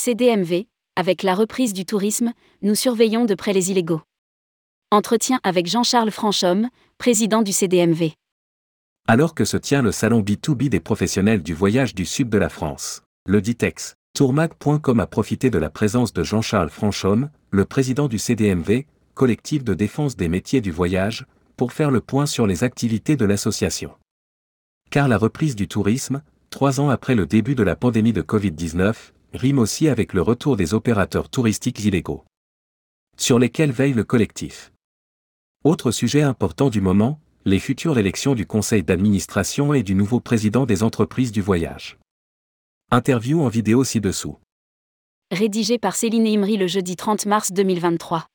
CDMV, avec la reprise du tourisme, nous surveillons de près les illégaux. Entretien avec Jean-Charles Franchomme, président du CDMV. Alors que se tient le salon B2B des professionnels du voyage du sud de la France, le Ditex, Tourmag.com a profité de la présence de Jean-Charles Franchomme, le président du CDMV, collectif de défense des métiers du voyage, pour faire le point sur les activités de l'association. Car la reprise du tourisme, trois ans après le début de la pandémie de Covid-19, rime aussi avec le retour des opérateurs touristiques illégaux. Sur lesquels veille le collectif. Autre sujet important du moment, les futures élections du conseil d'administration et du nouveau président des entreprises du voyage. Interview en vidéo ci-dessous. Rédigé par Céline Imri le jeudi 30 mars 2023.